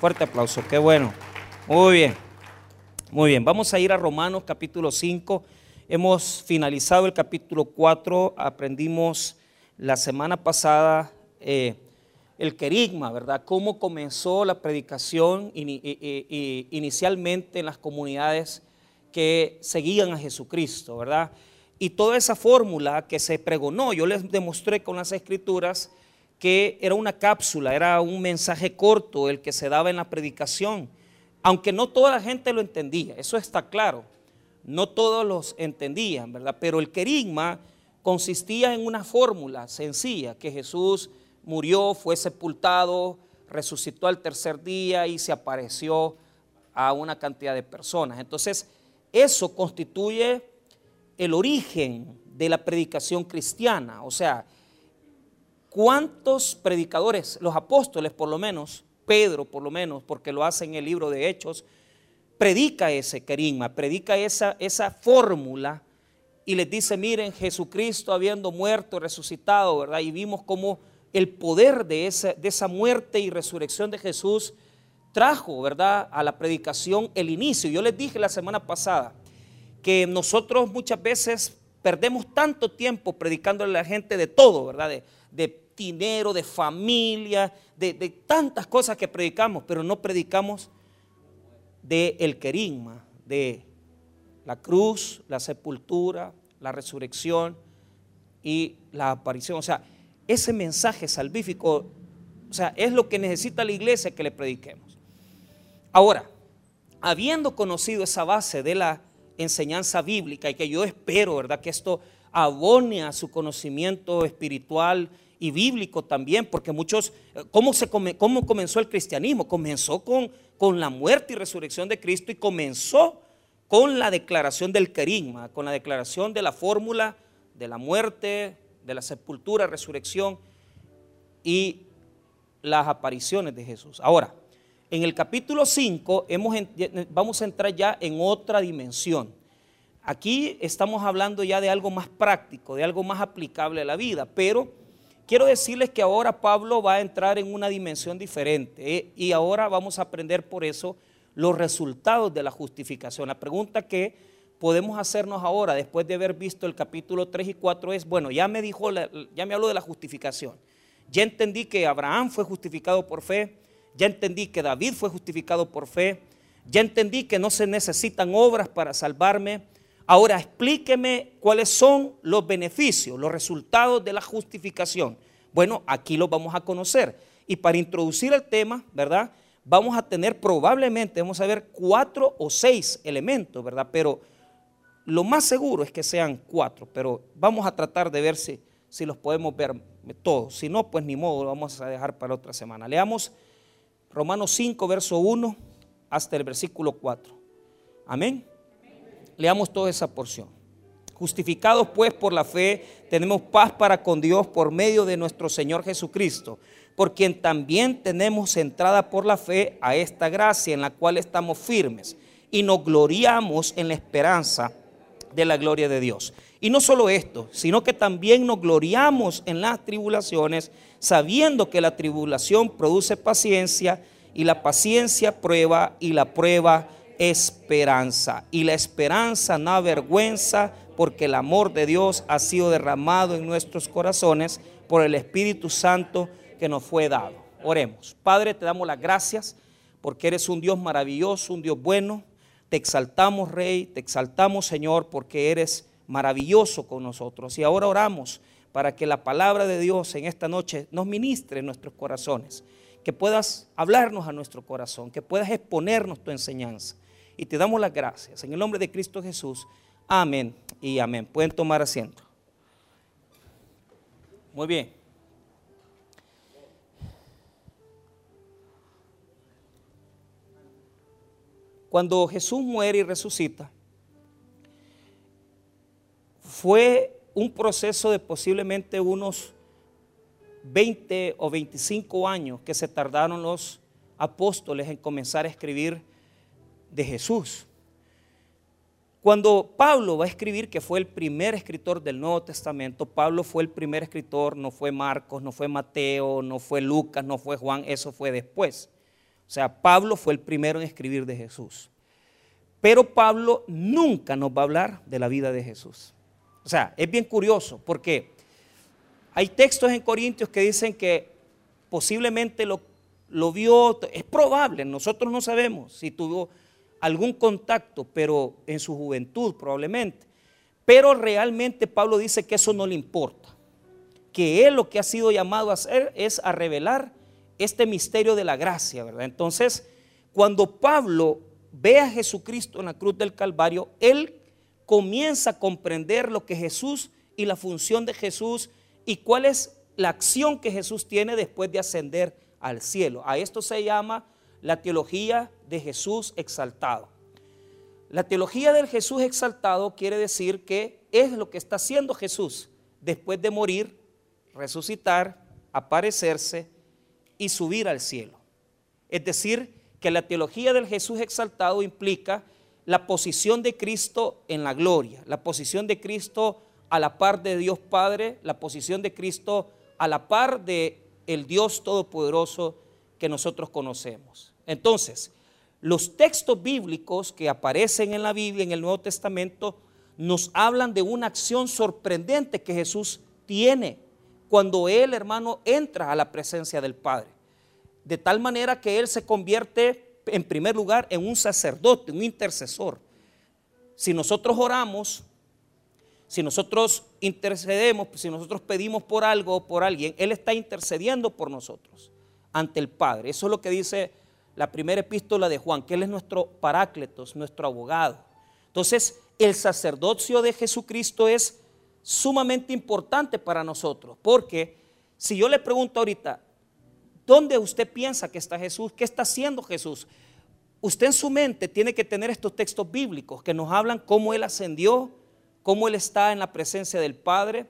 Fuerte aplauso, qué bueno. Muy bien, muy bien. Vamos a ir a Romanos capítulo 5. Hemos finalizado el capítulo 4, aprendimos la semana pasada eh, el querigma, ¿verdad? Cómo comenzó la predicación inicialmente en las comunidades que seguían a Jesucristo, ¿verdad? Y toda esa fórmula que se pregonó, yo les demostré con las escrituras que era una cápsula, era un mensaje corto el que se daba en la predicación, aunque no toda la gente lo entendía, eso está claro, no todos los entendían, ¿verdad? Pero el querigma consistía en una fórmula sencilla, que Jesús murió, fue sepultado, resucitó al tercer día y se apareció a una cantidad de personas. Entonces, eso constituye el origen de la predicación cristiana. O sea, ¿cuántos predicadores, los apóstoles por lo menos, Pedro por lo menos, porque lo hace en el libro de Hechos, predica ese querigma, predica esa, esa fórmula y les dice, miren, Jesucristo habiendo muerto, resucitado, ¿verdad? Y vimos cómo el poder de esa, de esa muerte y resurrección de Jesús trajo, ¿verdad?, a la predicación el inicio. Yo les dije la semana pasada que nosotros muchas veces perdemos tanto tiempo predicándole a la gente de todo, ¿verdad? De, dinero, de familia, de, tantas cosas que predicamos, pero no predicamos de el querigma, de la cruz, la sepultura, la resurrección y la aparición. O sea, ese mensaje salvífico, o sea, es lo que necesita la iglesia que le prediquemos. Ahora, habiendo conocido esa base de la enseñanza bíblica y que yo espero, ¿verdad? Que esto abone a su conocimiento espiritual y bíblico también, porque muchos, ¿cómo, se cómo comenzó el cristianismo? Comenzó con, con la muerte y resurrección de Cristo y comenzó con la declaración del querigma, con la declaración de la fórmula de la muerte, de la sepultura, resurrección y las apariciones de Jesús. Ahora, en el capítulo 5 hemos, vamos a entrar ya en otra dimensión. Aquí estamos hablando ya de algo más práctico, de algo más aplicable a la vida, pero quiero decirles que ahora Pablo va a entrar en una dimensión diferente ¿eh? y ahora vamos a aprender por eso los resultados de la justificación. La pregunta que podemos hacernos ahora, después de haber visto el capítulo 3 y 4, es, bueno, ya me dijo, ya me habló de la justificación. Ya entendí que Abraham fue justificado por fe, ya entendí que David fue justificado por fe, ya entendí que no se necesitan obras para salvarme. Ahora explíqueme cuáles son los beneficios, los resultados de la justificación. Bueno, aquí los vamos a conocer. Y para introducir el tema, ¿verdad? vamos a tener probablemente, vamos a ver cuatro o seis elementos, ¿verdad? Pero lo más seguro es que sean cuatro, pero vamos a tratar de ver si, si los podemos ver todos. Si no, pues ni modo, lo vamos a dejar para otra semana. Leamos Romanos 5, verso 1 hasta el versículo 4. Amén. Leamos toda esa porción. Justificados pues por la fe, tenemos paz para con Dios por medio de nuestro Señor Jesucristo por quien también tenemos entrada por la fe a esta gracia en la cual estamos firmes y nos gloriamos en la esperanza de la gloria de Dios. Y no solo esto, sino que también nos gloriamos en las tribulaciones, sabiendo que la tribulación produce paciencia y la paciencia prueba y la prueba esperanza. Y la esperanza no avergüenza porque el amor de Dios ha sido derramado en nuestros corazones por el Espíritu Santo que nos fue dado. Oremos. Padre, te damos las gracias porque eres un Dios maravilloso, un Dios bueno. Te exaltamos, Rey, te exaltamos, Señor, porque eres maravilloso con nosotros. Y ahora oramos para que la palabra de Dios en esta noche nos ministre en nuestros corazones, que puedas hablarnos a nuestro corazón, que puedas exponernos tu enseñanza. Y te damos las gracias. En el nombre de Cristo Jesús. Amén y amén. Pueden tomar asiento. Muy bien. Cuando Jesús muere y resucita, fue un proceso de posiblemente unos 20 o 25 años que se tardaron los apóstoles en comenzar a escribir de Jesús. Cuando Pablo va a escribir, que fue el primer escritor del Nuevo Testamento, Pablo fue el primer escritor, no fue Marcos, no fue Mateo, no fue Lucas, no fue Juan, eso fue después. O sea, Pablo fue el primero en escribir de Jesús. Pero Pablo nunca nos va a hablar de la vida de Jesús. O sea, es bien curioso porque hay textos en Corintios que dicen que posiblemente lo, vio, es probable, nosotros no sabemos si tuvo algún contacto, pero en su juventud probablemente. Pero realmente Pablo dice que eso no le importa, que él lo que ha sido llamado a hacer es a revelar este misterio de la gracia, ¿verdad? Entonces, cuando Pablo ve a Jesucristo en la cruz del Calvario, él comienza a comprender lo que Jesús y la función de Jesús y cuál es la acción que Jesús tiene después de ascender al cielo. A esto se llama la teología de Jesús exaltado. La teología del Jesús exaltado quiere decir que es lo que está haciendo Jesús después de morir, resucitar, aparecerse y subir al cielo. Es decir, que la teología del Jesús exaltado implica la posición de Cristo en la gloria, la posición de Cristo a la par de Dios Padre, la posición de Cristo a la par de el Dios todopoderoso que nosotros conocemos. Entonces, los textos bíblicos que aparecen en la Biblia, en el Nuevo Testamento, nos hablan de una acción sorprendente que Jesús tiene cuando Él, hermano, entra a la presencia del Padre. De tal manera que Él se convierte, en primer lugar, en un sacerdote, un intercesor. Si nosotros oramos, si nosotros intercedemos, si nosotros pedimos por algo o por alguien, Él está intercediendo por nosotros ante el Padre. Eso es lo que dice la primera epístola de Juan, que Él es nuestro parácletos, nuestro abogado. Entonces, el sacerdocio de Jesucristo es sumamente importante para nosotros, porque si yo le pregunto ahorita, ¿dónde usted piensa que está Jesús? ¿Qué está haciendo Jesús? Usted en su mente tiene que tener estos textos bíblicos que nos hablan cómo Él ascendió, cómo Él está en la presencia del Padre,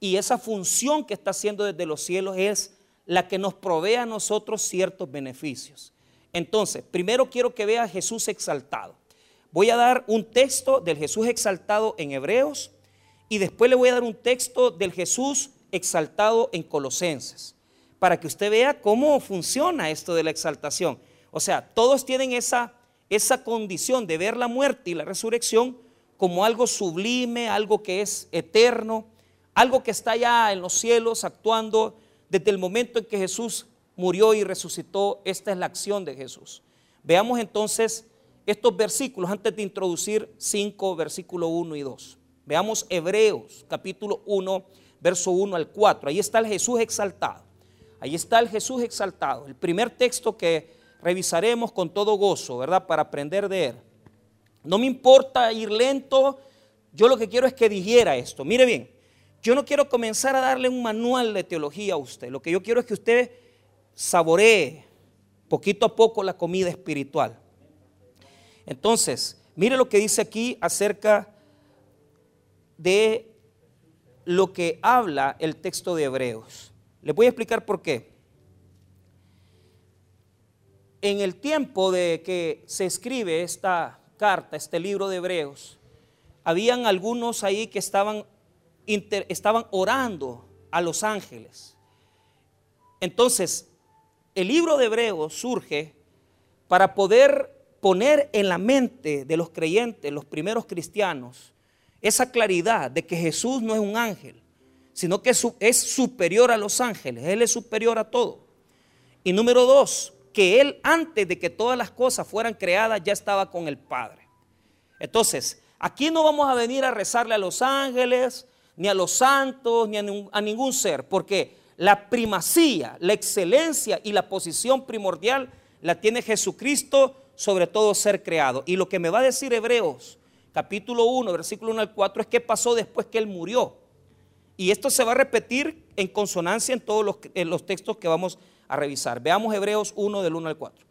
y esa función que está haciendo desde los cielos es la que nos provee a nosotros ciertos beneficios. Entonces, primero quiero que vea a Jesús exaltado. Voy a dar un texto del Jesús exaltado en Hebreos y después le voy a dar un texto del Jesús exaltado en Colosenses, para que usted vea cómo funciona esto de la exaltación. O sea, todos tienen esa, esa condición de ver la muerte y la resurrección como algo sublime, algo que es eterno, algo que está ya en los cielos actuando desde el momento en que Jesús murió y resucitó. Esta es la acción de Jesús. Veamos entonces estos versículos antes de introducir 5, versículo 1 y 2. Veamos Hebreos capítulo 1, verso 1 al 4. Ahí está el Jesús exaltado. Ahí está el Jesús exaltado. El primer texto que revisaremos con todo gozo, ¿verdad? Para aprender de él. No me importa ir lento. Yo lo que quiero es que dijera esto. Mire bien, yo no quiero comenzar a darle un manual de teología a usted. Lo que yo quiero es que usted saboree poquito a poco la comida espiritual. Entonces, mire lo que dice aquí acerca de lo que habla el texto de Hebreos. Les voy a explicar por qué. En el tiempo de que se escribe esta carta, este libro de Hebreos, habían algunos ahí que estaban, estaban orando a los ángeles. Entonces, el libro de Hebreos surge para poder poner en la mente de los creyentes, los primeros cristianos, esa claridad de que Jesús no es un ángel, sino que es superior a los ángeles, Él es superior a todo. Y número dos, que Él antes de que todas las cosas fueran creadas ya estaba con el Padre. Entonces, aquí no vamos a venir a rezarle a los ángeles, ni a los santos, ni a, ningún ser, porque la primacía, la excelencia y la posición primordial la tiene Jesucristo sobre todo ser creado. Y lo que me va a decir Hebreos capítulo 1, versículo 1 al 4 es qué pasó después que Él murió. Y esto se va a repetir en consonancia en todos los, textos que vamos a revisar. Veamos Hebreos 1 del 1 al 4.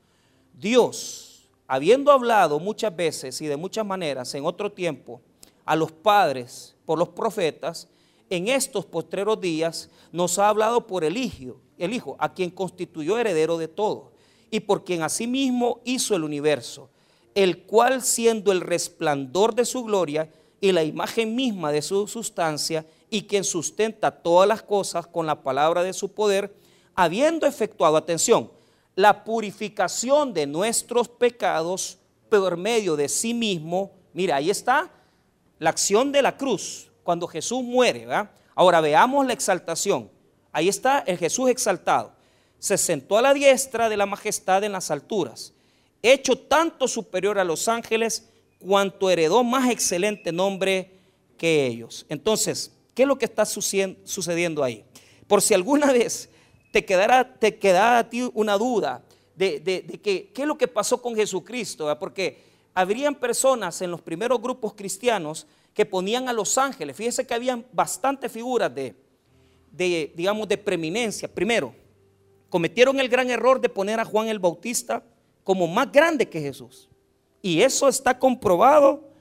Dios, habiendo hablado muchas veces y de muchas maneras en otro tiempo a los padres por los profetas, en estos postreros días nos ha hablado por el Hijo, el Hijo, a quien constituyó heredero de todo, y por quien asimismo hizo el universo, el cual siendo el resplandor de su gloria y la imagen misma de su sustancia, y quien sustenta todas las cosas con la palabra de su poder, habiendo efectuado, atención, la purificación de nuestros pecados por medio de sí mismo. Mira, ahí está la acción de la cruz, cuando Jesús muere. Ahora veamos la exaltación. Ahí está el Jesús exaltado. Se sentó a la diestra de la majestad en las alturas, hecho tanto superior a los ángeles cuanto heredó más excelente nombre que ellos. Entonces, ¿qué es lo que está sucediendo ahí? Por si alguna vez te quedara, te quedara a ti una duda de, que, qué es lo que pasó con Jesucristo, porque habrían personas en los primeros grupos cristianos que ponían a los ángeles. Fíjese que habían bastantes figuras de, de, digamos, de preeminencia. Primero, cometieron el gran error de poner a Juan el Bautista como más grande que Jesús. Y eso está comprobado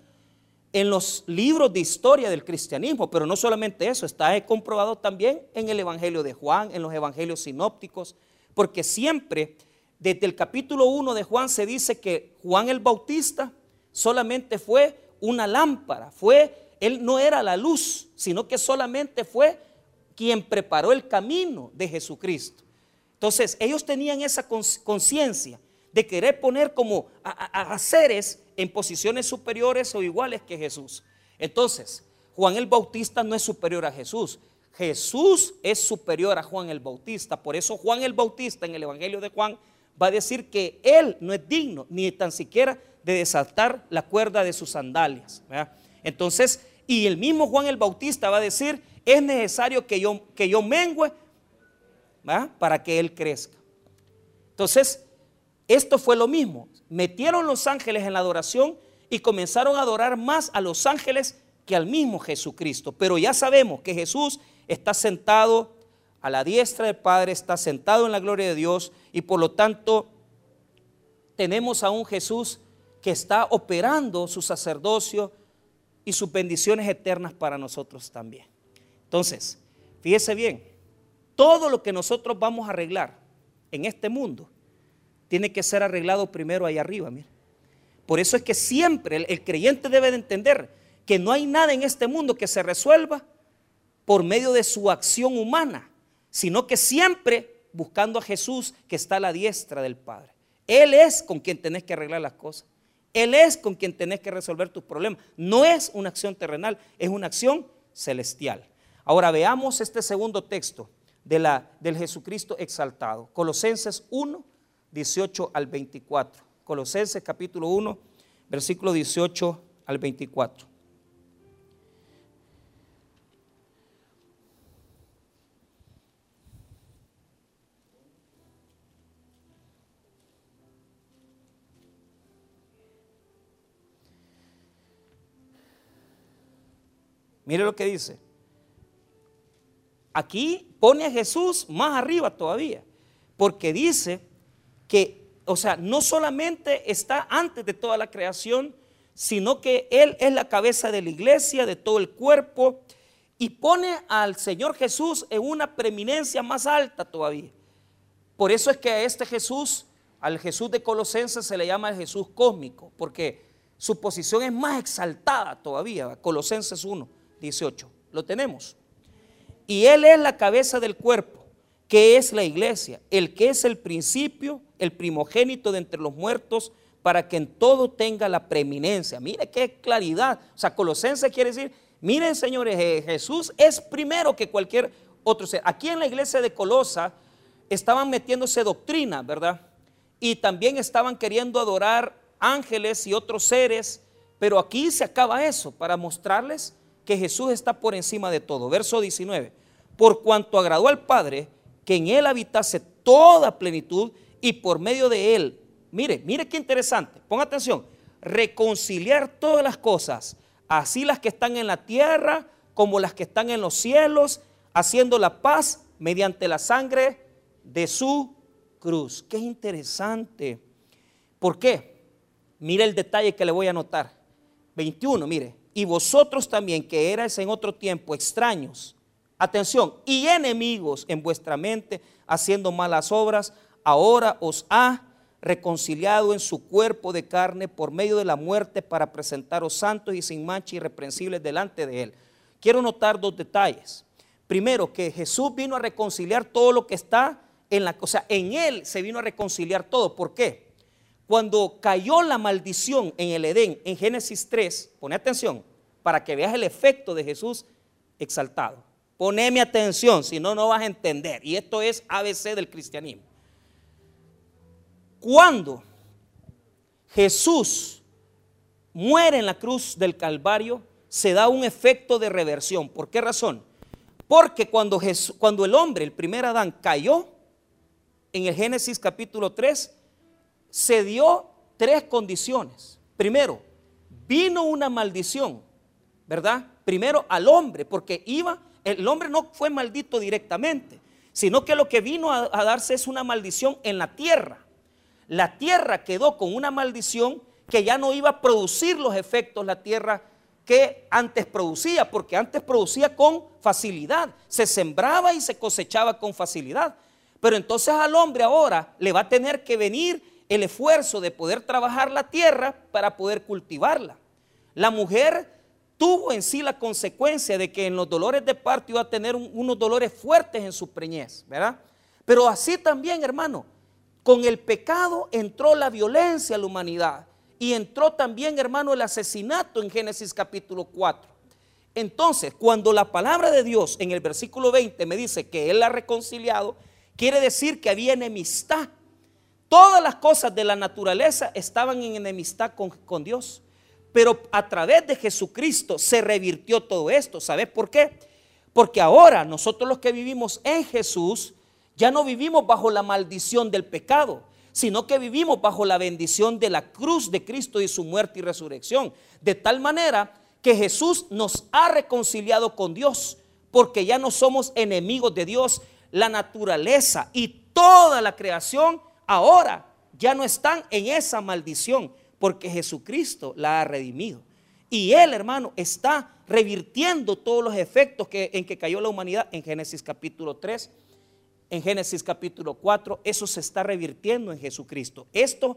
en los libros de historia del cristianismo, pero no solamente eso, está comprobado también en el Evangelio de Juan, en los Evangelios sinópticos, porque siempre desde el capítulo 1 de Juan se dice que Juan el Bautista solamente fue una lámpara, fue, él no era la luz, sino que solamente fue quien preparó el camino de Jesucristo. Entonces ellos tenían esa conciencia de querer poner como a, seres en posiciones superiores o iguales que Jesús. Entonces, Juan el Bautista no es superior a Jesús. Jesús es superior a Juan el Bautista. Por eso Juan el Bautista en el Evangelio de Juan va a decir que él no es digno ni tan siquiera de desaltar la cuerda de sus sandalias. Entonces, y el mismo Juan el Bautista va a decir, es necesario que yo, que yo mengüe para que él crezca. Entonces, esto fue lo mismo. Metieron los ángeles en la adoración y comenzaron a adorar más a los ángeles que al mismo Jesucristo. Pero ya sabemos que Jesús está sentado a la diestra del Padre, está sentado en la gloria de Dios y por lo tanto tenemos a un Jesús que está operando su sacerdocio y sus bendiciones eternas para nosotros también. Entonces, fíjese bien, todo lo que nosotros vamos a arreglar en este mundo tiene que ser arreglado primero ahí arriba. Mira. Por eso es que siempre el, creyente debe de entender que no hay nada en este mundo que se resuelva por medio de su acción humana, sino que siempre buscando a Jesús que está a la diestra del Padre. Él es con quien tenés que arreglar las cosas. Él es con quien tenés que resolver tus problemas. No es una acción terrenal, es una acción celestial. Ahora veamos este segundo texto de la, del Jesucristo exaltado. Colosenses 1, 18 al 24. Colosenses capítulo 1, versículo 18 al 24. Mire lo que dice. Aquí pone a Jesús más arriba todavía, porque dice que, o sea, no solamente está antes de toda la creación, sino que Él es la cabeza de la iglesia, de todo el cuerpo, y pone al Señor Jesús en una preeminencia más alta todavía. Por eso es que a este Jesús, al Jesús de Colosenses, se le llama el Jesús cósmico, porque su posición es más exaltada todavía. Colosenses 1, 18. Lo tenemos. Y Él es la cabeza del cuerpo ¿Qué es la iglesia? El que es el principio, el primogénito de entre los muertos, para que en todo tenga la preeminencia. Mire qué claridad. O sea, Colosense quiere decir, miren señores, Jesús es primero que cualquier otro ser. Aquí en la iglesia de Colosa estaban metiéndose doctrina, ¿verdad? Y también estaban queriendo adorar ángeles y otros seres, pero aquí se acaba eso para mostrarles que Jesús está por encima de todo. Verso 19. Por cuanto agradó al Padre que en Él habitase toda plenitud y por medio de Él, mire, mire qué interesante, ponga atención, reconciliar todas las cosas, así las que están en la tierra como las que están en los cielos, haciendo la paz mediante la sangre de su cruz. Qué interesante. ¿Por qué? Mire el detalle que le voy a anotar. 21, mire. Y vosotros también que erais en otro tiempo extraños atención, y enemigos en vuestra mente, haciendo malas obras, ahora os ha reconciliado en su cuerpo de carne por medio de la muerte para presentaros santos y sin mancha irreprensibles delante de él. Quiero notar dos detalles. Primero, que Jesús vino a reconciliar todo lo que está en la, o sea, en él se vino a reconciliar todo. ¿Por qué? Cuando cayó la maldición en el Edén, en Génesis 3, pone atención, para que veas el efecto de Jesús exaltado. Poneme atención, si no, no vas a entender. Y esto es ABC del cristianismo. Cuando Jesús muere en la cruz del Calvario, se da un efecto de reversión. ¿Por qué razón? Porque cuando, cuando el hombre, el primer Adán, cayó, en el Génesis capítulo 3, se dio tres condiciones. Primero, vino una maldición, ¿verdad? Primero al hombre, porque iba, el hombre no fue maldito directamente, sino que lo que vino a darse es una maldición en la tierra. La tierra quedó con una maldición que ya no iba a producir los efectos la tierra que antes producía, porque antes producía con facilidad, se sembraba y se cosechaba con facilidad. Pero entonces al hombre ahora le va a tener que venir el esfuerzo de poder trabajar la tierra para poder cultivarla. La mujer tuvo en sí la consecuencia de que en los dolores de parto iba a tener unos dolores fuertes en su preñez, ¿verdad? Pero así también, hermano, con el pecado entró la violencia a la humanidad. Y entró también, hermano, el asesinato en Génesis capítulo 4. Entonces, cuando la palabra de Dios en el versículo 20 me dice que Él la ha reconciliado, quiere decir que había enemistad. Todas las cosas de la naturaleza estaban en enemistad con, con Dios. Pero a través de Jesucristo se revirtió todo esto. ¿Sabes por qué? Porque ahora nosotros los que vivimos en Jesús ya no vivimos bajo la maldición del pecado sino que vivimos bajo la bendición de la cruz de Cristo y su muerte y resurrección. De tal manera que Jesús nos ha reconciliado con Dios, porque ya no somos enemigos de Dios. La naturaleza y toda la creación ahora ya no están en esa maldición, porque Jesucristo la ha redimido. Y Él, hermano, está revirtiendo todos los efectos que, en que cayó la humanidad en Génesis capítulo 3 en Génesis capítulo 4, eso se está revirtiendo en Jesucristo. Esto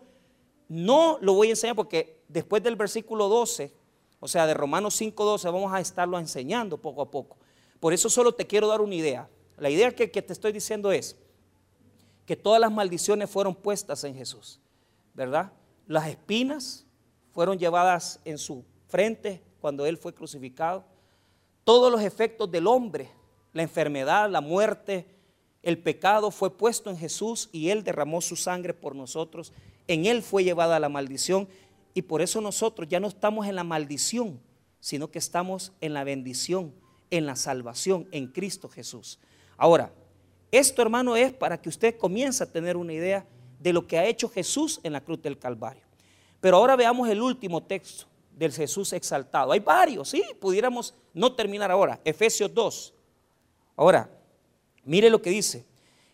no lo voy a enseñar porque después del versículo 12, o sea, de Romanos 5, 12, vamos a estarlo enseñando poco a poco. Por eso solo te quiero dar una idea. La idea que, que te estoy diciendo es que todas las maldiciones fueron puestas en Jesús, ¿verdad? Las espinas fueron llevadas en su frente cuando Él fue crucificado. Todos los efectos del hombre, la enfermedad, la muerte, el pecado fue puesto en Jesús y Él derramó su sangre por nosotros. En Él fue llevada la maldición y por eso nosotros ya no estamos en la maldición, sino que estamos en la bendición, en la salvación, en Cristo Jesús. Ahora, esto hermano es para que usted comience a tener una idea de lo que ha hecho Jesús en la cruz del Calvario. Pero ahora veamos el último texto del Jesús exaltado. Hay varios, sí, pudiéramos no terminar ahora. Efesios 2. Ahora, Mire lo que dice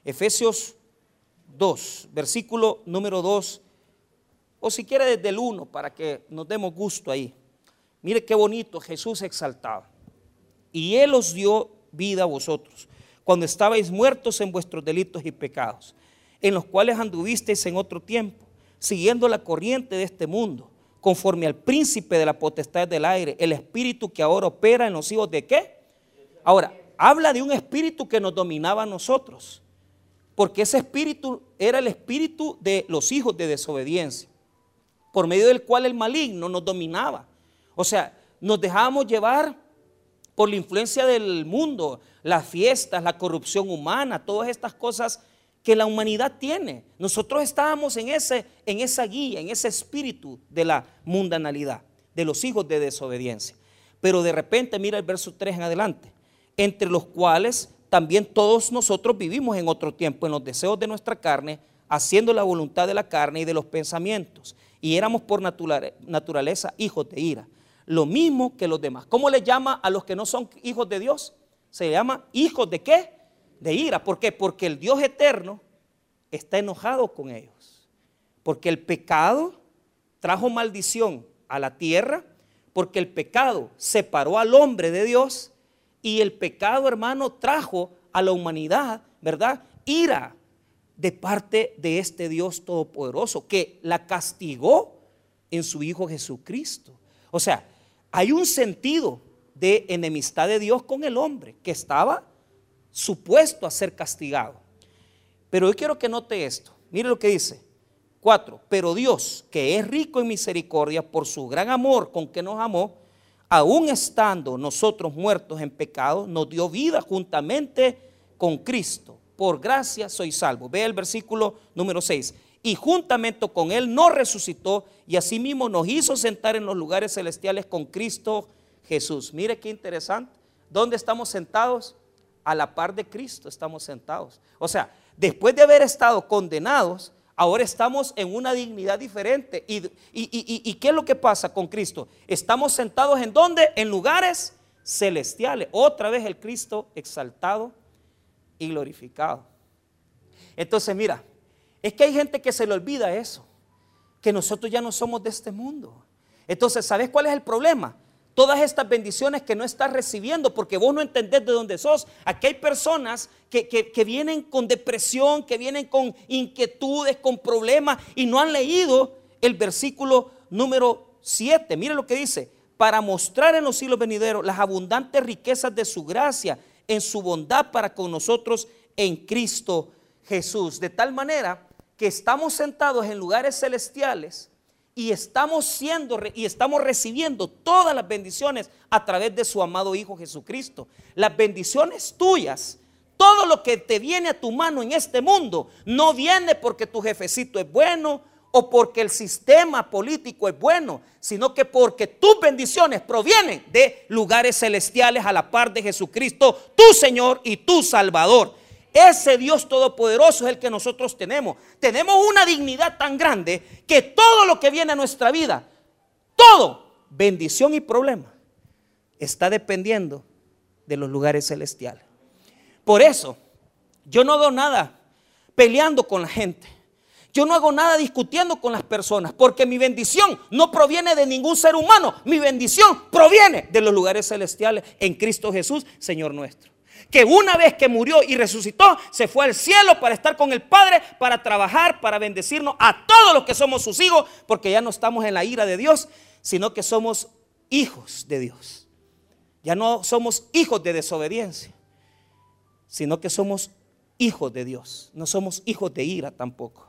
Efesios 2, versículo número 2, o si quiere desde el 1 para que nos demos gusto ahí. Mire qué bonito Jesús exaltado. Y Él os dio vida a vosotros cuando estabais muertos en vuestros delitos y pecados, en los cuales anduvisteis en otro tiempo, siguiendo la corriente de este mundo, conforme al príncipe de la potestad del aire, el espíritu que ahora opera en los hijos de qué? Ahora, habla de un espíritu que nos dominaba a nosotros, porque ese espíritu era el espíritu de los hijos de desobediencia, por medio del cual el maligno nos dominaba. O sea, nos dejábamos llevar por la influencia del mundo, las fiestas, la corrupción humana, todas estas cosas que la humanidad tiene. Nosotros estábamos en, ese, en esa guía, en ese espíritu de la mundanalidad, de los hijos de desobediencia. Pero de repente, mira el verso 3 en adelante entre los cuales también todos nosotros vivimos en otro tiempo, en los deseos de nuestra carne, haciendo la voluntad de la carne y de los pensamientos. Y éramos por naturaleza hijos de ira. Lo mismo que los demás. ¿Cómo le llama a los que no son hijos de Dios? Se llama hijos de qué? De ira. ¿Por qué? Porque el Dios eterno está enojado con ellos. Porque el pecado trajo maldición a la tierra, porque el pecado separó al hombre de Dios y el pecado, hermano, trajo a la humanidad, ¿verdad? Ira de parte de este Dios todopoderoso que la castigó en su Hijo Jesucristo. O sea, hay un sentido de enemistad de Dios con el hombre que estaba supuesto a ser castigado. Pero yo quiero que note esto. Mire lo que dice. 4. Pero Dios, que es rico en misericordia por su gran amor con que nos amó, aún estando nosotros muertos en pecado, nos dio vida juntamente con Cristo. Por gracia soy salvo. Ve el versículo número 6. Y juntamente con Él nos resucitó y asimismo nos hizo sentar en los lugares celestiales con Cristo Jesús. Mire qué interesante. ¿Dónde estamos sentados? A la par de Cristo estamos sentados. O sea, después de haber estado condenados, ahora estamos en una dignidad diferente. ¿Y, y, qué es lo que pasa con Cristo? Estamos sentados en dónde? En lugares celestiales. Otra vez el Cristo exaltado y glorificado. Entonces, mira, es que hay gente que se le olvida eso, que nosotros ya no somos de este mundo. Entonces, ¿sabes cuál es el problema? todas estas bendiciones que no estás recibiendo porque vos no entendés de dónde sos. Aquí hay personas que, vienen con depresión, que vienen con inquietudes, con problemas y no han leído el versículo número 7. Mire lo que dice, para mostrar en los siglos venideros las abundantes riquezas de su gracia en su bondad para con nosotros en Cristo Jesús. De tal manera que estamos sentados en lugares celestiales y estamos siendo y estamos recibiendo todas las bendiciones a través de su amado Hijo Jesucristo. Las bendiciones tuyas, todo lo que te viene a tu mano en este mundo, no viene porque tu jefecito es bueno o porque el sistema político es bueno, sino que porque tus bendiciones provienen de lugares celestiales a la par de Jesucristo, tu Señor y tu Salvador. Ese Dios todopoderoso es el que nosotros tenemos. Tenemos una dignidad tan grande que todo lo que viene a nuestra vida, todo, bendición y problema, está dependiendo de los lugares celestiales. Por eso, yo no hago nada peleando con la gente. Yo no hago nada discutiendo con las personas, porque mi bendición no proviene de ningún ser humano. Mi bendición proviene de los lugares celestiales en Cristo Jesús, Señor nuestro que una vez que murió y resucitó, se fue al cielo para estar con el Padre, para trabajar, para bendecirnos a todos los que somos sus hijos, porque ya no estamos en la ira de Dios, sino que somos hijos de Dios. Ya no somos hijos de desobediencia, sino que somos hijos de Dios. No somos hijos de ira tampoco.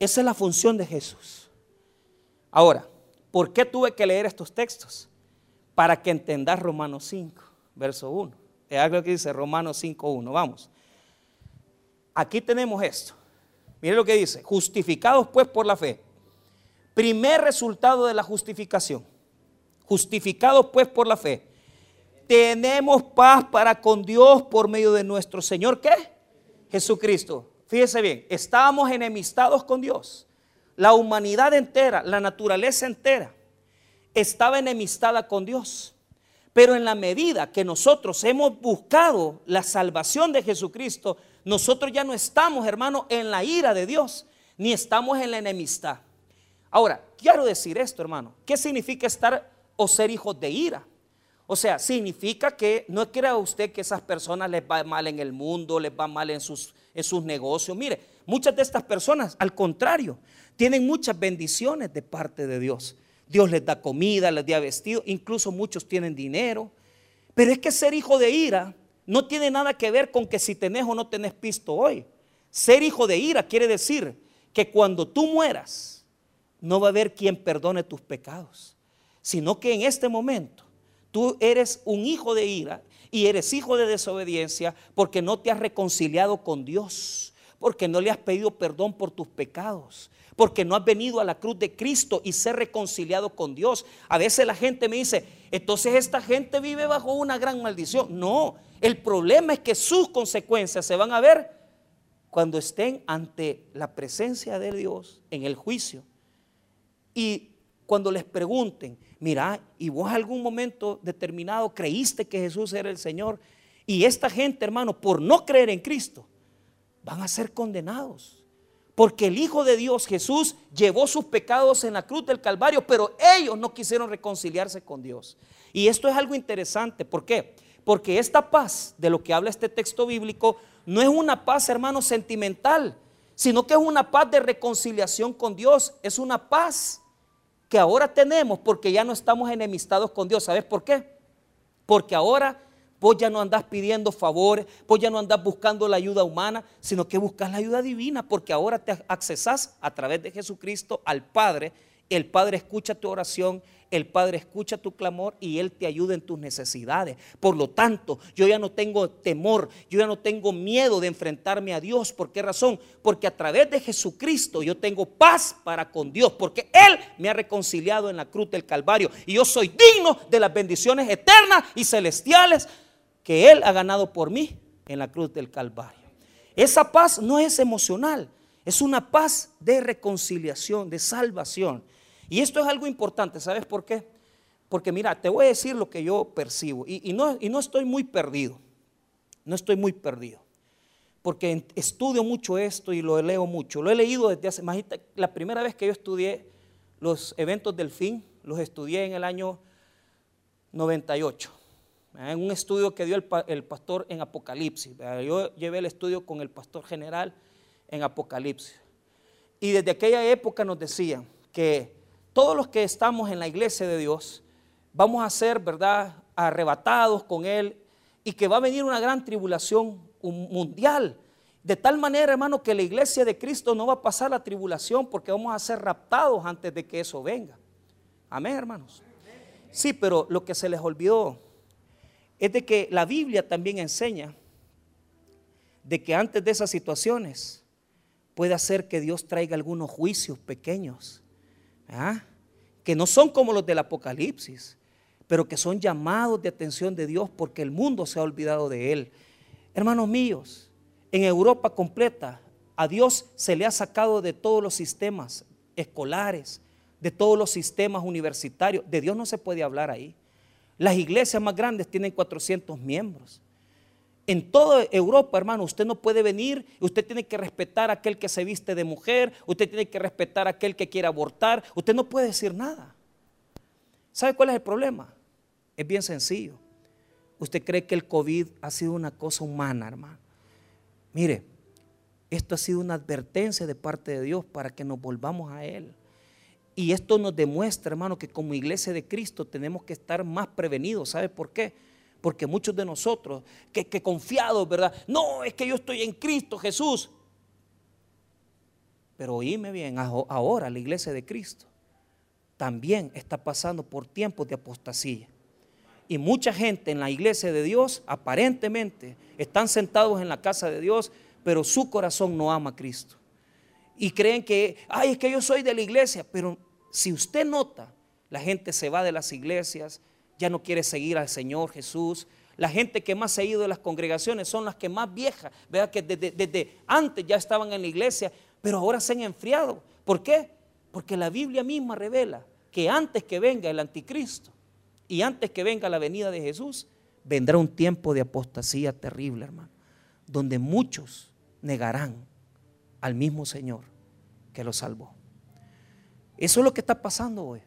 Esa es la función de Jesús. Ahora, ¿por qué tuve que leer estos textos? Para que entendas Romanos 5, verso 1. Es algo que dice Romanos 5.1. Vamos. Aquí tenemos esto. Mire lo que dice. Justificados pues por la fe. Primer resultado de la justificación. Justificados pues por la fe. Tenemos paz para con Dios por medio de nuestro Señor. ¿Qué? Jesucristo. Fíjese bien. Estábamos enemistados con Dios. La humanidad entera, la naturaleza entera, estaba enemistada con Dios. Pero en la medida que nosotros hemos buscado la salvación de Jesucristo, nosotros ya no estamos, hermano, en la ira de Dios, ni estamos en la enemistad. Ahora, quiero decir esto, hermano. ¿Qué significa estar o ser hijos de ira? O sea, significa que no crea usted que esas personas les va mal en el mundo, les va mal en sus, en sus negocios. Mire, muchas de estas personas, al contrario, tienen muchas bendiciones de parte de Dios. Dios les da comida, les da vestido, incluso muchos tienen dinero. Pero es que ser hijo de ira no tiene nada que ver con que si tenés o no tenés pisto hoy. Ser hijo de ira quiere decir que cuando tú mueras, no va a haber quien perdone tus pecados, sino que en este momento tú eres un hijo de ira y eres hijo de desobediencia porque no te has reconciliado con Dios, porque no le has pedido perdón por tus pecados, porque no has venido a la cruz de Cristo y ser reconciliado con Dios. A veces la gente me dice, entonces esta gente vive bajo una gran maldición. No, el problema es que sus consecuencias se van a ver cuando estén ante la presencia de Dios en el juicio. Y cuando les pregunten, mira, ¿y vos algún momento determinado creíste que Jesús era el Señor? Y esta gente, hermano, por no creer en Cristo, van a ser condenados. Porque el Hijo de Dios, Jesús, llevó sus pecados en la cruz del Calvario, pero ellos no quisieron reconciliarse con Dios. Y esto es algo interesante. ¿Por qué? Porque esta paz de lo que habla este texto bíblico no es una paz, hermano, sentimental, sino que es una paz de reconciliación con Dios. Es una paz que ahora tenemos porque ya no estamos enemistados con Dios. ¿Sabes por qué? Porque ahora Vos ya no andás pidiendo favores, vos ya no andás buscando la ayuda humana, sino que buscas la ayuda divina, porque ahora te accesás a través de Jesucristo al Padre. El Padre escucha tu oración, el Padre escucha tu clamor y Él te ayuda en tus necesidades. Por lo tanto, yo ya no tengo temor, yo ya no tengo miedo de enfrentarme a Dios. ¿Por qué razón? Porque a través de Jesucristo yo tengo paz para con Dios, porque Él me ha reconciliado en la cruz del Calvario y yo soy digno de las bendiciones eternas y celestiales que Él ha ganado por mí en la cruz del Calvario. Esa paz no es emocional, es una paz de reconciliación, de salvación. Y esto es algo importante, ¿sabes por qué? Porque mira, te voy a decir lo que yo percibo y, no, estoy muy perdido, no estoy muy perdido, porque estudio mucho esto y lo leo mucho, lo he leído desde hace, imagínate, la primera vez que yo estudié los eventos del fin, los estudié en el año 98 en un estudio que dio el, pastor en Apocalipsis. Yo llevé el estudio con el pastor general en Apocalipsis. Y desde aquella época nos decían que todos los que estamos en la iglesia de Dios vamos a ser, ¿verdad?, arrebatados con Él y que va a venir una gran tribulación mundial. De tal manera, hermano, que la iglesia de Cristo no va a pasar la tribulación porque vamos a ser raptados antes de que eso venga. Amén, hermanos. Sí, pero lo que se les olvidó es de que la Biblia también enseña de que antes de esas situaciones puede hacer que Dios traiga algunos juicios pequeños, ¿ah? que no son como los del Apocalipsis, pero que son llamados de atención de Dios porque el mundo se ha olvidado de Él. Hermanos míos, en Europa completa a Dios se le ha sacado de todos los sistemas escolares, de todos los sistemas universitarios. De Dios no se puede hablar ahí. Las iglesias más grandes tienen 400 miembros. En toda Europa, hermano, usted no puede venir, usted tiene que respetar a aquel que se viste de mujer, usted tiene que respetar a aquel que quiere abortar, usted no puede decir nada. ¿Sabe cuál es el problema? Es bien sencillo. Usted cree que el COVID ha sido una cosa humana, hermano. Mire, esto ha sido una advertencia de parte de Dios para que nos volvamos a Él. Y esto nos demuestra, hermano, que como iglesia de Cristo tenemos que estar más prevenidos. ¿Sabe por qué? Porque muchos de nosotros, que, que confiados, ¿verdad? No, es que yo estoy en Cristo Jesús. Pero oíme bien, ahora la iglesia de Cristo también está pasando por tiempos de apostasía. Y mucha gente en la iglesia de Dios, aparentemente, están sentados en la casa de Dios, pero su corazón no ama a Cristo. Y creen que, ay, es que yo soy de la iglesia, pero si usted nota, la gente se va de las iglesias, ya no quiere seguir al Señor Jesús. La gente que más se ha ido de las congregaciones son las que más viejas, ¿verdad? Que desde, antes ya estaban en la iglesia, pero ahora se han enfriado. ¿Por qué? Porque la Biblia misma revela que antes que venga el anticristo y antes que venga la venida de Jesús, vendrá un tiempo de apostasía terrible, hermano, donde muchos negarán al mismo Señor que lo salvó. Eso es lo que está pasando hoy.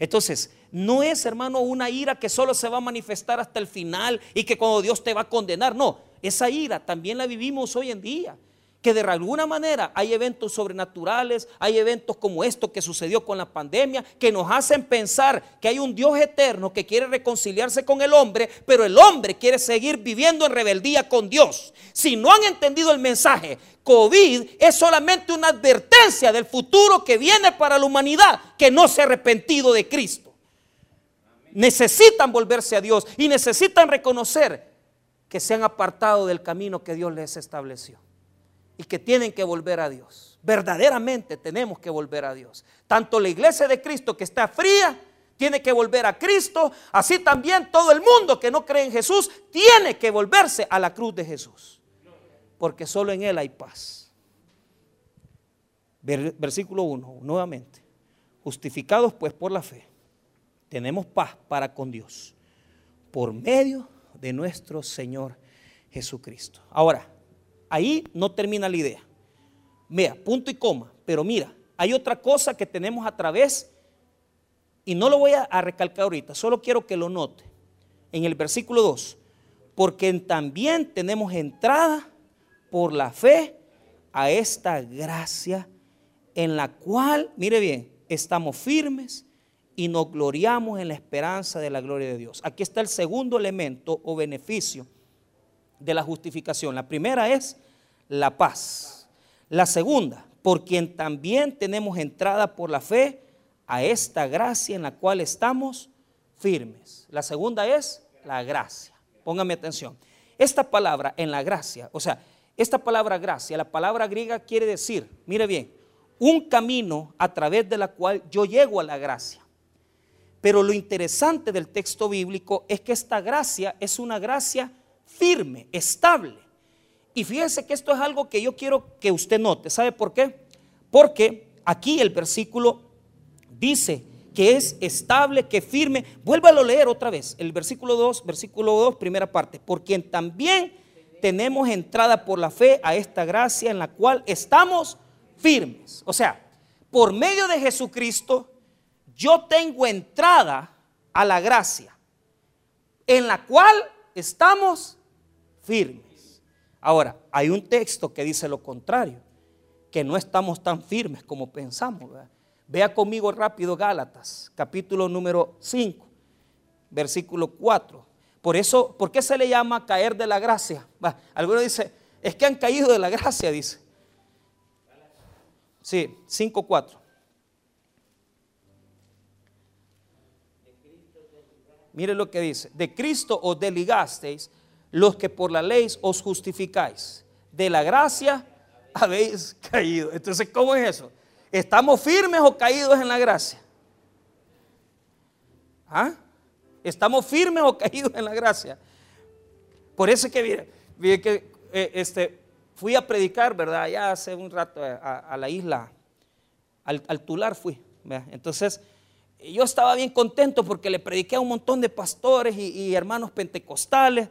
Entonces, no es, hermano, una ira que solo se va a manifestar hasta el final y que cuando Dios te va a condenar. No, esa ira también la vivimos hoy en día que de alguna manera hay eventos sobrenaturales, hay eventos como esto que sucedió con la pandemia, que nos hacen pensar que hay un Dios eterno que quiere reconciliarse con el hombre, pero el hombre quiere seguir viviendo en rebeldía con Dios. Si no han entendido el mensaje, COVID es solamente una advertencia del futuro que viene para la humanidad que no se ha arrepentido de Cristo. Necesitan volverse a Dios y necesitan reconocer que se han apartado del camino que Dios les estableció y que tienen que volver a Dios. Verdaderamente tenemos que volver a Dios. Tanto la iglesia de Cristo que está fría tiene que volver a Cristo, así también todo el mundo que no cree en Jesús tiene que volverse a la cruz de Jesús. Porque solo en Él hay paz. Versículo 1, nuevamente. Justificados pues por la fe, tenemos paz para con Dios por medio de nuestro Señor Jesucristo. Ahora, ahí no termina la idea. Mira, punto y coma. Pero mira, hay otra cosa que tenemos a través, y no lo voy a, recalcar ahorita, solo quiero que lo note. En el versículo 2, porque también tenemos entrada por la fe a esta gracia en la cual, mire bien, estamos firmes y nos gloriamos en la esperanza de la gloria de Dios. Aquí está el segundo elemento o beneficio de la justificación. La primera es la paz. La segunda, por quien también tenemos entrada por la fe a esta gracia en la cual estamos firmes. La segunda es la gracia. Póngame atención. Esta palabra en la gracia, o sea, esta palabra gracia, la palabra griega quiere decir, mire bien, un camino a través de la cual yo llego a la gracia. Pero lo interesante del texto bíblico es que esta gracia es una gracia firme, estable. Y fíjese que esto es algo que yo quiero que usted note. ¿Sabe por qué? Porque aquí el versículo dice que es estable, que firme. Vuélvalo a leer otra vez. El versículo 2, versículo 2, primera parte. Por quien también tenemos entrada por la fe a esta gracia en la cual estamos firmes. O sea, por medio de Jesucristo, yo tengo entrada a la gracia en la cual estamos Ahora, hay un texto que dice lo contrario, que no estamos tan firmes como pensamos. Vea conmigo rápido Gálatas, capítulo número 5, versículo 4. Por eso, ¿por qué se le llama caer de la gracia? alguno dice, es que han caído de la gracia, dice. Sí, 5.4. Mire lo que dice. De Cristo os desligasteis los que por la ley os justificáis. De la gracia habéis caído. Entonces, ¿cómo es eso? ¿Estamos firmes o caídos en la gracia? ¿Ah? ¿Estamos firmes o caídos en la gracia? Por eso que, mire, que eh, este, fui a predicar, ¿verdad? Ya hace un rato a, la isla, al, Tular fui. Entonces, yo estaba bien contento porque le prediqué a un montón de pastores y, hermanos pentecostales.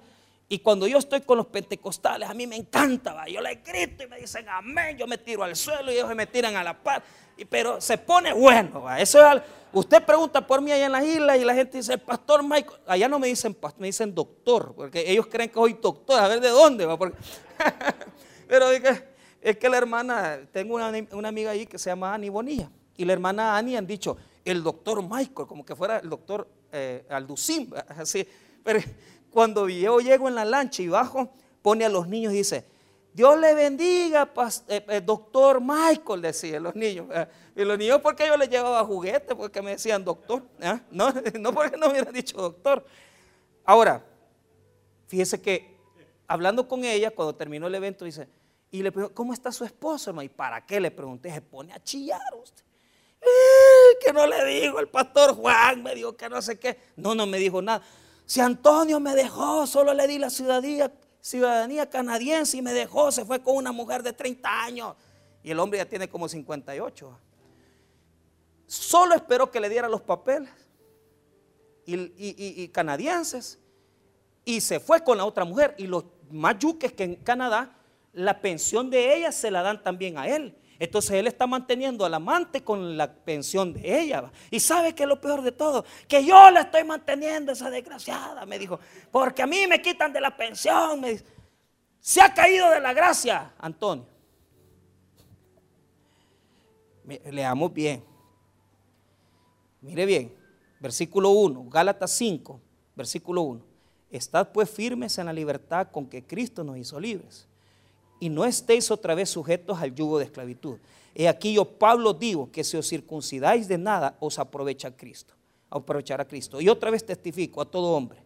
Y cuando yo estoy con los pentecostales, a mí me encanta, ¿va? yo les grito y me dicen amén, yo me tiro al suelo y ellos me tiran a la paz. pero se pone bueno, ¿va? eso es Usted pregunta por mí allá en las islas y la gente dice, pastor Michael, allá no me dicen pastor, me dicen doctor, porque ellos creen que soy doctor, a ver de dónde va. pero es que la hermana, tengo una, amiga ahí que se llama Ani Bonilla, y la hermana Ani han dicho, el doctor Michael, como que fuera el doctor eh, Alducín, así. Pero cuando yo llego en la lancha y bajo, pone a los niños y dice, Dios le bendiga, eh, eh, doctor Michael, decían los niños. Y los niños, porque yo les llevaba juguetes, porque me decían doctor. ¿ah? No, no porque no hubieran dicho doctor. Ahora, fíjese que hablando con ella, cuando terminó el evento, dice, y le pregunto, ¿cómo está su esposo? ¿Y para qué? Le pregunté, se pone a chillar usted. que no le digo, el pastor Juan me dijo que no sé qué. No, no me dijo nada. Si Antonio me dejó, solo le di la ciudadanía, canadiense y me dejó, se fue con una mujer de 30 años. Y el hombre ya tiene como 58. Solo esperó que le diera los papeles y, canadienses y se fue con la otra mujer. Y los más yuques que en Canadá, la pensión de ella se la dan también a él. Entonces él está manteniendo al amante con la pensión de ella. Y sabe que es lo peor de todo, que yo la estoy manteniendo esa desgraciada, me dijo, porque a mí me quitan de la pensión. Se ha caído de la gracia, Antonio. Leamos bien. Mire bien, versículo 1, Gálatas 5, versículo 1. Estad pues firmes en la libertad con que Cristo nos hizo libres y no estéis otra vez sujetos al yugo de esclavitud. He aquí yo, Pablo, digo que si os circuncidáis de nada, os aprovecha Cristo, aprovechará Cristo. Y otra vez testifico a todo hombre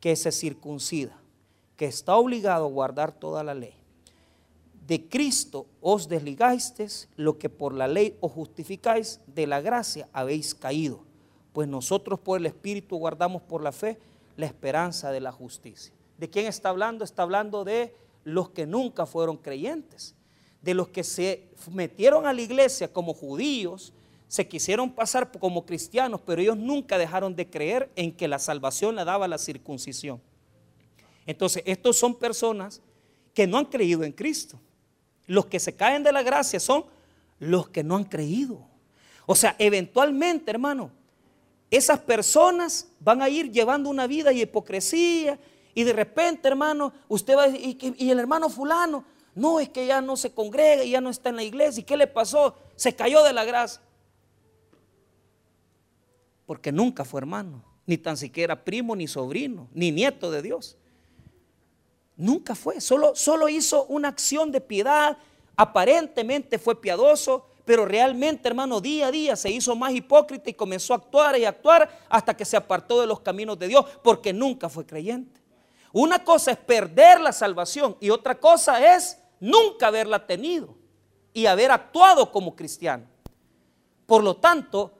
que se circuncida, que está obligado a guardar toda la ley. De Cristo os desligasteis, lo que por la ley os justificáis, de la gracia habéis caído. Pues nosotros por el Espíritu guardamos por la fe la esperanza de la justicia. ¿De quién está hablando? Está hablando de los que nunca fueron creyentes, de los que se metieron a la iglesia como judíos, se quisieron pasar como cristianos, pero ellos nunca dejaron de creer en que la salvación la daba la circuncisión. Entonces, estos son personas que no han creído en Cristo. Los que se caen de la gracia son los que no han creído. O sea, eventualmente, hermano, esas personas van a ir llevando una vida de hipocresía y de repente, hermano, usted va y, y el hermano fulano, no, es que ya no se congrega, ya no está en la iglesia. ¿Y qué le pasó? Se cayó de la gracia. porque nunca fue hermano, ni tan siquiera primo, ni sobrino, ni nieto de Dios. Nunca fue, solo, solo hizo una acción de piedad, aparentemente fue piadoso, pero realmente, hermano, día a día se hizo más hipócrita y comenzó a actuar y actuar hasta que se apartó de los caminos de Dios, porque nunca fue creyente. Una cosa es perder la salvación y otra cosa es nunca haberla tenido y haber actuado como cristiano. Por lo tanto,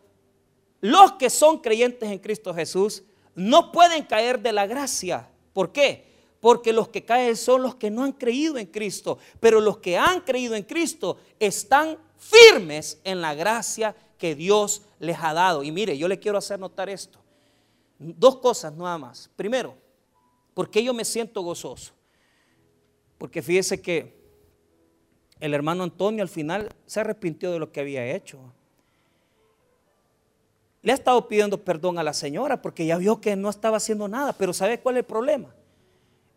los que son creyentes en Cristo Jesús no pueden caer de la gracia. ¿Por qué? Porque los que caen son los que no han creído en Cristo. Pero los que han creído en Cristo están firmes en la gracia que Dios les ha dado. Y mire, yo le quiero hacer notar esto. Dos cosas nada más. Primero, porque yo me siento gozoso? Porque fíjese que el hermano Antonio al final se arrepintió de lo que había hecho. Le ha estado pidiendo perdón a la señora porque ya vio que no estaba haciendo nada, pero ¿sabe cuál es el problema?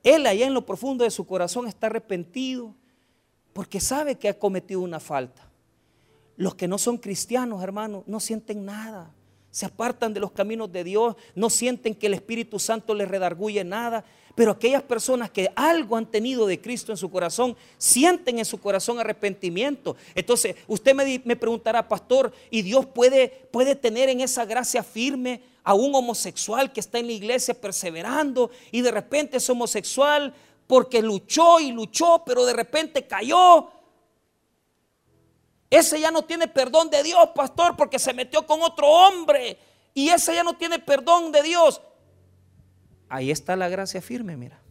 Él allá en lo profundo de su corazón está arrepentido porque sabe que ha cometido una falta. Los que no son cristianos, hermanos, no sienten nada. Se apartan de los caminos de Dios, no sienten que el Espíritu Santo les redarguye nada. Pero aquellas personas que algo han tenido de Cristo en su corazón, sienten en su corazón arrepentimiento. Entonces, usted me, preguntará, pastor, ¿y Dios puede, puede tener en esa gracia firme a un homosexual que está en la iglesia perseverando y de repente es homosexual porque luchó y luchó, pero de repente cayó? Ese ya no tiene perdón de Dios, pastor, porque se metió con otro hombre. Y ese ya no tiene perdón de Dios. Ahí está la gracia firme, mira.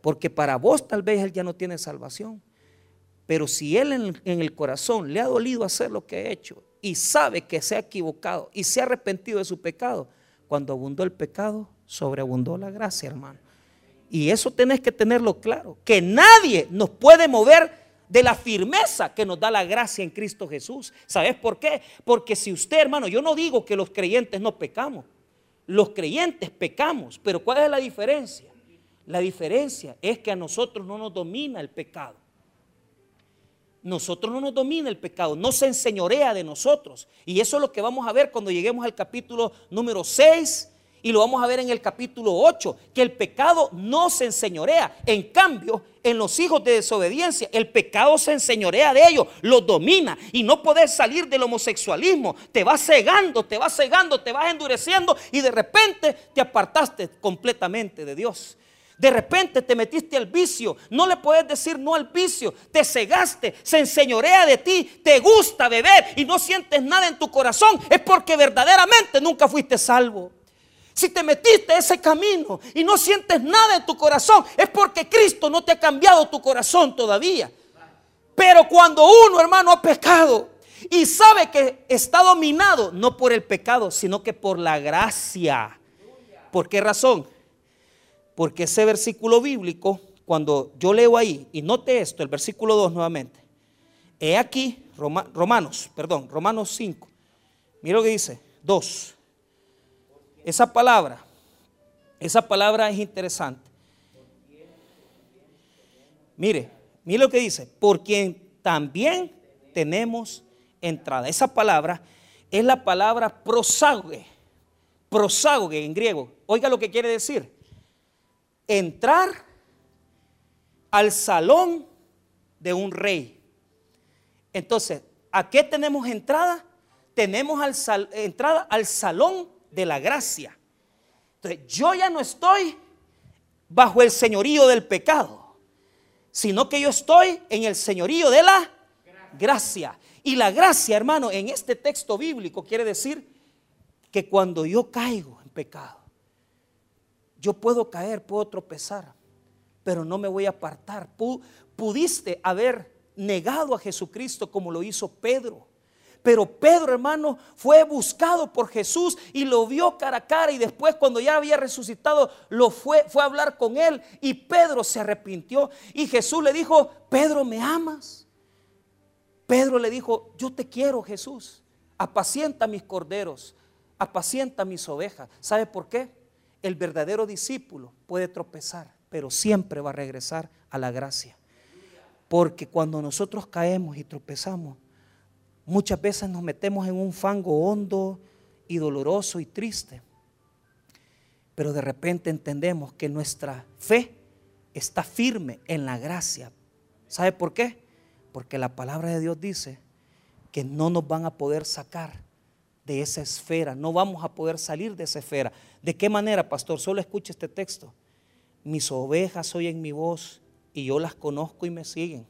Porque para vos tal vez él ya no tiene salvación. Pero si él en, el corazón le ha dolido hacer lo que ha hecho y sabe que se ha equivocado y se ha arrepentido de su pecado, cuando abundó el pecado, sobreabundó la gracia, hermano. Y eso tenés que tenerlo claro, que nadie nos puede mover de la firmeza que nos da la gracia en Cristo Jesús. ¿Sabes por qué? Porque si usted, hermano, yo no digo que los creyentes no pecamos, los creyentes pecamos, pero ¿cuál es la diferencia? La diferencia es que a nosotros no nos domina el pecado. Nosotros no nos domina el pecado, no se enseñorea de nosotros. Y eso es lo que vamos a ver cuando lleguemos al capítulo número 6 y lo vamos a ver en el capítulo 8, que el pecado no se enseñorea. En cambio, en los hijos de desobediencia, el pecado se enseñorea de ellos, los domina y no podés salir del homosexualismo. Te vas cegando, te vas cegando, te vas endureciendo y de repente te apartaste completamente de Dios. De repente te metiste al vicio, no le puedes decir no al vicio, te cegaste, se enseñorea de ti, te gusta beber y no sientes nada en tu corazón, es porque verdaderamente nunca fuiste salvo. Si te metiste ese camino y no sientes nada en tu corazón, es porque Cristo no te ha cambiado tu corazón todavía. Pero cuando uno, hermano, ha pecado y sabe que está dominado no por el pecado, sino que por la gracia. ¿Por qué razón? Porque ese versículo bíblico, cuando yo leo ahí, y note esto, el versículo 2 nuevamente, he aquí, Romanos, perdón, Romanos 5, mira lo que dice, 2. Esa palabra, esa palabra es interesante. Mire, mire lo que dice, por quien también tenemos entrada. Esa palabra es la palabra prosague, prosague en griego. Oiga lo que quiere decir. Entrar al salón de un rey. Entonces, ¿a qué tenemos entrada? Tenemos al entrada al salón de la gracia. Entonces, yo ya no estoy bajo el señorío del pecado, sino que yo estoy en el señorío de la gracia. Y la gracia, hermano, en este texto bíblico quiere decir que cuando yo caigo en pecado, yo puedo caer, puedo tropezar, pero no me voy a apartar. Pudiste haber negado a Jesucristo como lo hizo Pedro. Pero Pedro, hermano, fue buscado por Jesús y lo vio cara a cara y después cuando ya había resucitado, lo fue, fue a hablar con él y Pedro se arrepintió y Jesús le dijo, Pedro, ¿me amas? Pedro le dijo, yo te quiero Jesús, apacienta mis corderos, apacienta mis ovejas. ¿Sabe por qué? El verdadero discípulo puede tropezar, pero siempre va a regresar a la gracia. Porque cuando nosotros caemos y tropezamos, Muchas veces nos metemos en un fango hondo y doloroso y triste. Pero de repente entendemos que nuestra fe está firme en la gracia. ¿Sabe por qué? Porque la palabra de Dios dice que no nos van a poder sacar de esa esfera, no vamos a poder salir de esa esfera. ¿De qué manera, pastor? Solo escuche este texto. Mis ovejas oyen mi voz y yo las conozco y me siguen.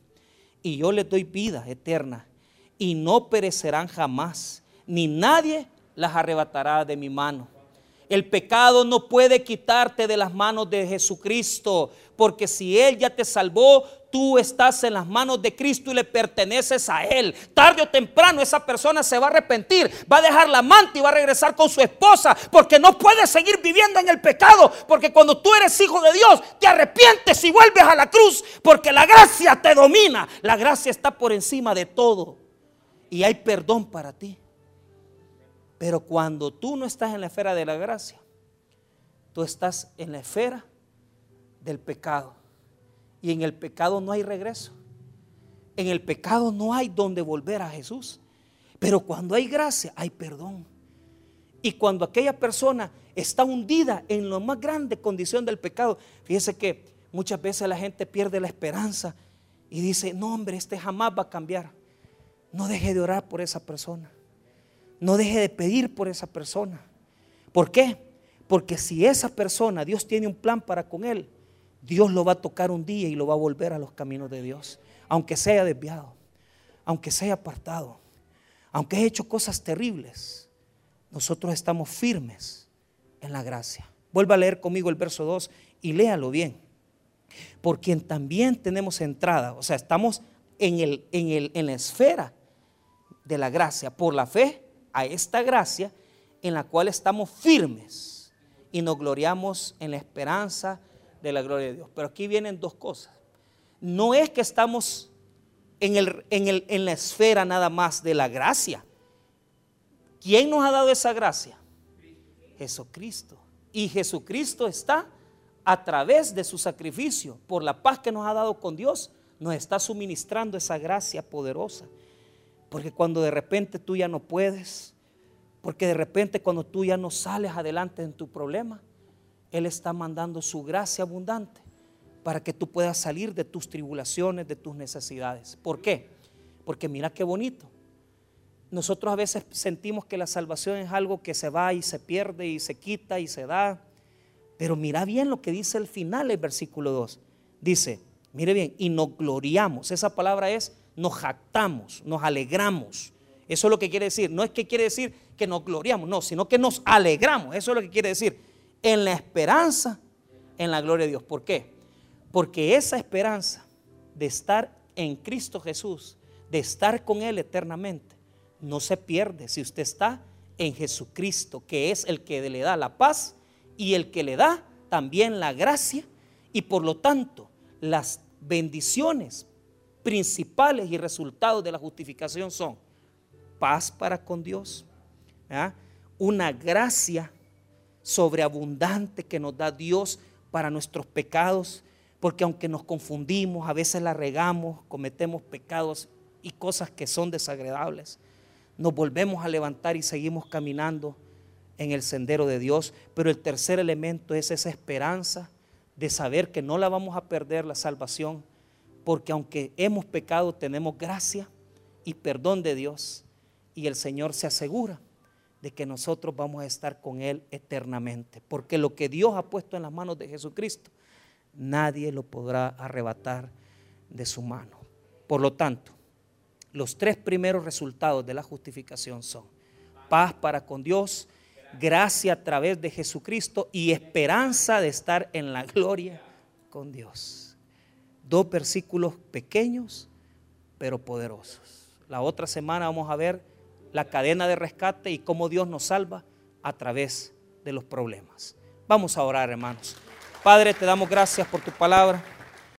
Y yo les doy vida eterna y no perecerán jamás, ni nadie las arrebatará de mi mano. El pecado no puede quitarte de las manos de Jesucristo, porque si Él ya te salvó, tú estás en las manos de Cristo y le perteneces a Él. Tarde o temprano esa persona se va a arrepentir, va a dejar la amante y va a regresar con su esposa, porque no puede seguir viviendo en el pecado, porque cuando tú eres hijo de Dios, te arrepientes y vuelves a la cruz, porque la gracia te domina. La gracia está por encima de todo y hay perdón para ti. Pero cuando tú no estás en la esfera de la gracia, tú estás en la esfera del pecado. Y en el pecado no hay regreso. En el pecado no hay donde volver a Jesús. Pero cuando hay gracia, hay perdón. Y cuando aquella persona está hundida en la más grande condición del pecado, fíjese que muchas veces la gente pierde la esperanza y dice, no hombre, este jamás va a cambiar. No deje de orar por esa persona. No deje de pedir por esa persona. ¿Por qué? Porque si esa persona, Dios tiene un plan para con él, Dios lo va a tocar un día y lo va a volver a los caminos de Dios. Aunque sea desviado, aunque sea apartado, aunque haya hecho cosas terribles, nosotros estamos firmes en la gracia. Vuelva a leer conmigo el verso 2 y léalo bien. Por quien también tenemos entrada, o sea, estamos en, el, en, el, en la esfera de la gracia, por la fe a esta gracia en la cual estamos firmes y nos gloriamos en la esperanza de la gloria de Dios. Pero aquí vienen dos cosas. No es que estamos en, el, en, en la esfera nada más de la gracia. ¿Quién nos ha dado esa gracia? Jesucristo. Y Jesucristo está a través de su sacrificio, por la paz que nos ha dado con Dios, nos está suministrando esa gracia poderosa. Porque cuando de repente tú ya no puedes, porque de repente cuando tú ya no sales adelante en tu problema, Él está mandando su gracia abundante para que tú puedas salir de tus tribulaciones, de tus necesidades. ¿Por qué? Porque mira qué bonito. Nosotros a veces sentimos que la salvación es algo que se va y se pierde y se quita y se da. Pero mira bien lo que dice el final del versículo 2. Dice, mire bien, y nos gloriamos. Esa palabra es nos jactamos, nos alegramos. Eso es lo que quiere decir. No es que quiere decir que nos gloriamos, no, sino que nos alegramos. Eso es lo que quiere decir. En la esperanza, en la gloria de Dios. ¿Por qué? Porque esa esperanza de estar en Cristo Jesús, de estar con Él eternamente, no se pierde si usted está en Jesucristo, que es el que le da la paz y el que le da también la gracia y por lo tanto las bendiciones principales y resultados de la justificación son paz para con Dios, una gracia sobreabundante que nos da Dios para nuestros pecados, porque aunque nos confundimos, a veces la regamos, cometemos pecados y cosas que son desagradables, nos volvemos a levantar y seguimos caminando en el sendero de Dios. Pero el tercer elemento es esa esperanza de saber que no la vamos a perder la salvación, porque aunque hemos pecado, tenemos gracia y perdón de Dios. Y el Señor se asegura de que nosotros vamos a estar con Él eternamente. Porque lo que Dios ha puesto en las manos de Jesucristo, nadie lo podrá arrebatar de su mano. Por lo tanto, los tres primeros resultados de la justificación son paz para con Dios, gracia a través de Jesucristo y esperanza de estar en la gloria con Dios. Dos versículos pequeños, pero poderosos. La otra semana vamos a ver la cadena de rescate y cómo Dios nos salva a través de los problemas. Vamos a orar, hermanos. Padre, te damos gracias por tu palabra.